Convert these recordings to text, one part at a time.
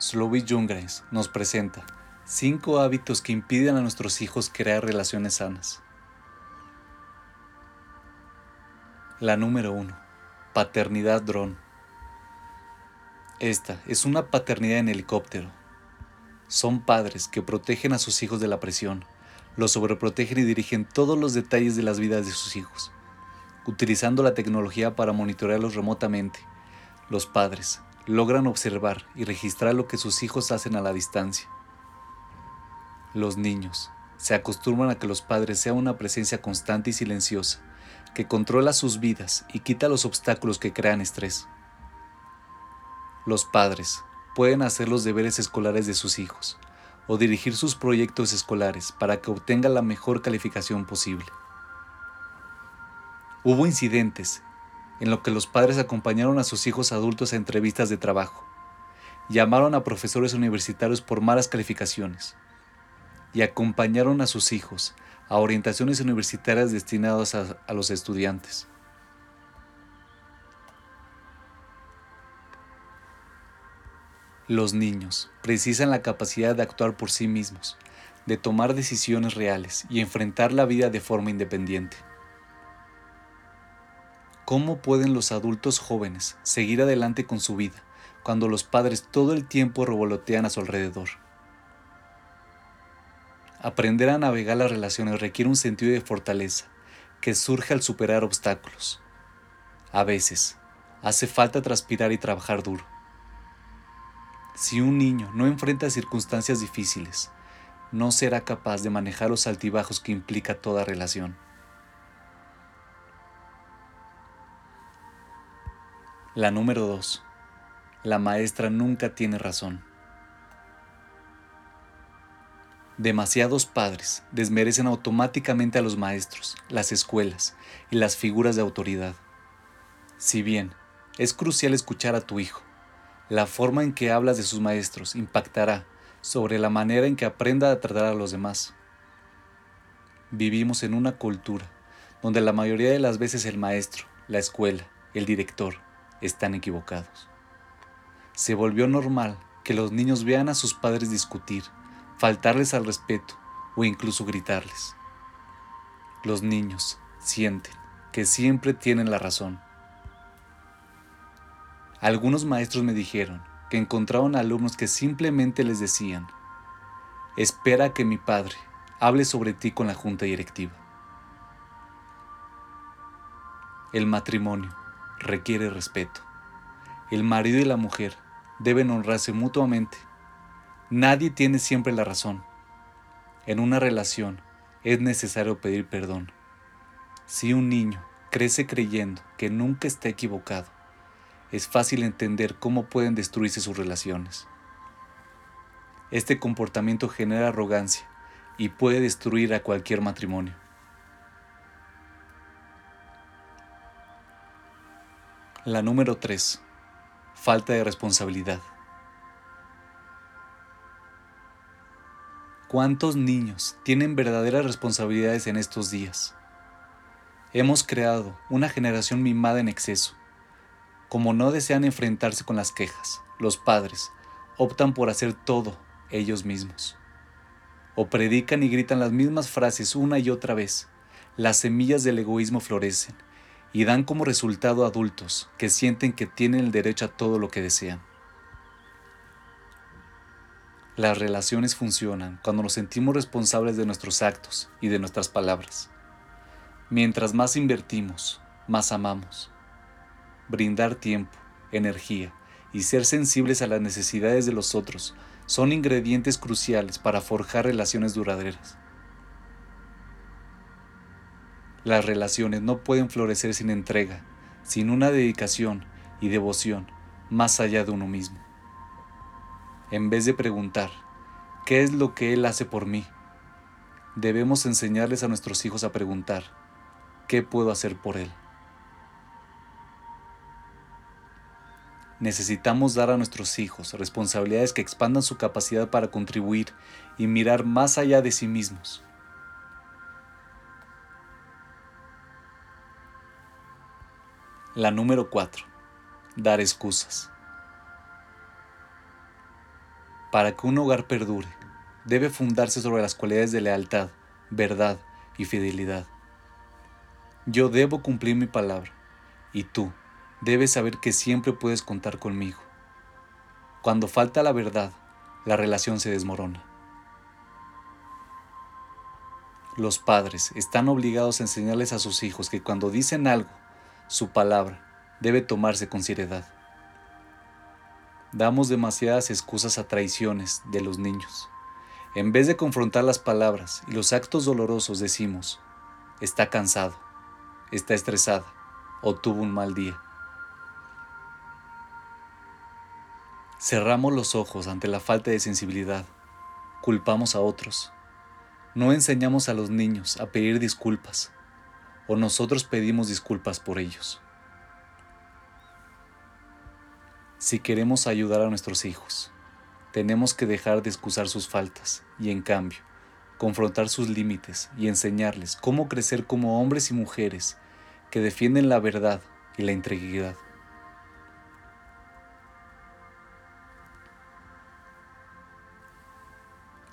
Slowy Jungreis nos presenta 5 hábitos que impiden a nuestros hijos crear relaciones sanas. La número 1. Paternidad dron. Esta es una paternidad en helicóptero. Son padres que protegen a sus hijos de la presión, los sobreprotegen y dirigen todos los detalles de las vidas de sus hijos, utilizando la tecnología para monitorearlos remotamente. Los padres logran observar y registrar lo que sus hijos hacen a la distancia. Los niños se acostumbran a que los padres sean una presencia constante y silenciosa, que controla sus vidas y quita los obstáculos que crean estrés. Los padres pueden hacer los deberes escolares de sus hijos o dirigir sus proyectos escolares para que obtengan la mejor calificación posible. Hubo incidentes en lo que los padres acompañaron a sus hijos adultos a entrevistas de trabajo, llamaron a profesores universitarios por malas calificaciones y acompañaron a sus hijos a orientaciones universitarias destinadas a, los estudiantes. Los niños precisan la capacidad de actuar por sí mismos, de tomar decisiones reales y enfrentar la vida de forma independiente. ¿Cómo pueden los adultos jóvenes seguir adelante con su vida cuando los padres todo el tiempo revolotean a su alrededor? Aprender a navegar las relaciones requiere un sentido de fortaleza que surge al superar obstáculos. A veces, hace falta transpirar y trabajar duro si un niño no enfrenta circunstancias difíciles, no será capaz de manejar los altibajos que implica toda relación. La número 2. La maestra nunca tiene razón. Demasiados padres desmerecen automáticamente a los maestros, las escuelas y las figuras de autoridad. Si bien es crucial escuchar a tu hijo, la forma en que hablas de sus maestros impactará sobre la manera en que aprenda a tratar a los demás. Vivimos en una cultura donde la mayoría de las veces el maestro, la escuela, el director están equivocados. Se volvió normal que los niños vean a sus padres discutir, faltarles al respeto o incluso gritarles. Los niños sienten que siempre tienen la razón algunos maestros me dijeron que encontraron alumnos que simplemente les decían, espera que mi padre hable sobre ti con la junta directiva. El matrimonio requiere respeto. El marido y la mujer deben honrarse mutuamente. Nadie tiene siempre la razón. En una relación es necesario pedir perdón. Si un niño crece creyendo que nunca está equivocado, es fácil entender cómo pueden destruirse sus relaciones. Este comportamiento genera arrogancia y puede destruir a cualquier matrimonio. La número 3. Falta de responsabilidad. ¿Cuántos niños tienen verdaderas responsabilidades en estos días? Hemos creado una generación mimada en exceso como no desean enfrentarse con las quejas, los padres optan por hacer todo ellos mismos. O predican y gritan las mismas frases una y otra vez. Las semillas del egoísmo florecen y dan como resultado adultos que sienten que tienen el derecho a todo lo que desean. Las relaciones funcionan cuando nos sentimos responsables de nuestros actos y de nuestras palabras. Mientras más invertimos, más amamos brindar tiempo, energía y ser sensibles a las necesidades de los otros son ingredientes cruciales para forjar relaciones duraderas. Las relaciones no pueden florecer sin entrega, sin una dedicación y devoción más allá de uno mismo. En vez de preguntar, ¿qué es lo que Él hace por mí? Debemos enseñarles a nuestros hijos a preguntar, ¿qué puedo hacer por Él? Necesitamos dar a nuestros hijos responsabilidades que expandan su capacidad para contribuir y mirar más allá de sí mismos. La número 4. Dar excusas. Para que un hogar perdure, debe fundarse sobre las cualidades de lealtad, verdad y fidelidad. Yo debo cumplir mi palabra y tú debes saber que siempre puedes contar conmigo. Cuando falta la verdad, la relación se desmorona. Los padres están obligados a enseñarles a sus hijos que cuando dicen algo, su palabra debe tomarse con seriedad. Damos demasiadas excusas a traiciones de los niños. En vez de confrontar las palabras y los actos dolorosos decimos, está cansado, está estresada o tuvo un mal día. Cerramos los ojos ante la falta de sensibilidad, culpamos a otros, no enseñamos a los niños a pedir disculpas o nosotros pedimos disculpas por ellos. Si queremos ayudar a nuestros hijos, tenemos que dejar de excusar sus faltas y en cambio, confrontar sus límites y enseñarles cómo crecer como hombres y mujeres que defienden la verdad y la integridad.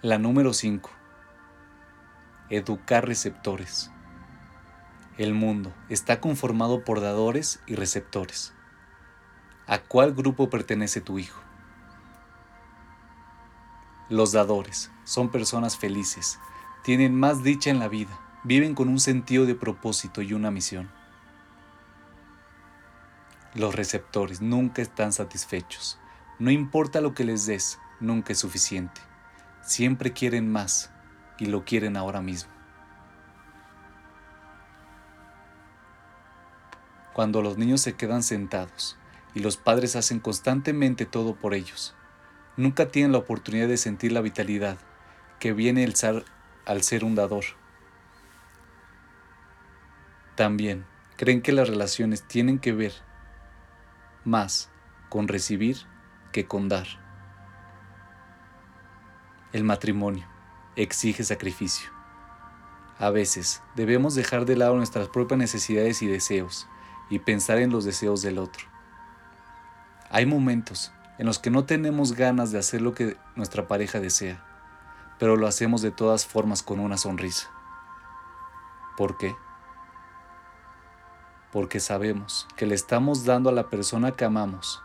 La número 5. Educar receptores. El mundo está conformado por dadores y receptores. ¿A cuál grupo pertenece tu hijo? Los dadores son personas felices, tienen más dicha en la vida, viven con un sentido de propósito y una misión. Los receptores nunca están satisfechos. No importa lo que les des, nunca es suficiente. Siempre quieren más y lo quieren ahora mismo. Cuando los niños se quedan sentados y los padres hacen constantemente todo por ellos, nunca tienen la oportunidad de sentir la vitalidad que viene el al ser un dador. También creen que las relaciones tienen que ver más con recibir que con dar. El matrimonio exige sacrificio. A veces debemos dejar de lado nuestras propias necesidades y deseos y pensar en los deseos del otro. Hay momentos en los que no tenemos ganas de hacer lo que nuestra pareja desea, pero lo hacemos de todas formas con una sonrisa. ¿Por qué? porque sabemos que le estamos dando a la persona que amamos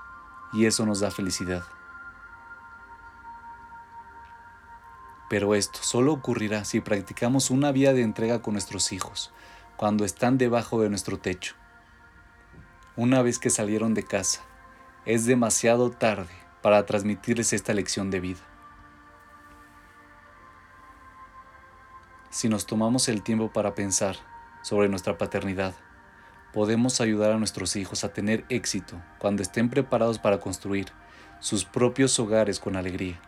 y eso nos da felicidad. Pero esto solo ocurrirá si practicamos una vía de entrega con nuestros hijos cuando están debajo de nuestro techo. Una vez que salieron de casa, es demasiado tarde para transmitirles esta lección de vida. Si nos tomamos el tiempo para pensar sobre nuestra paternidad, podemos ayudar a nuestros hijos a tener éxito cuando estén preparados para construir sus propios hogares con alegría.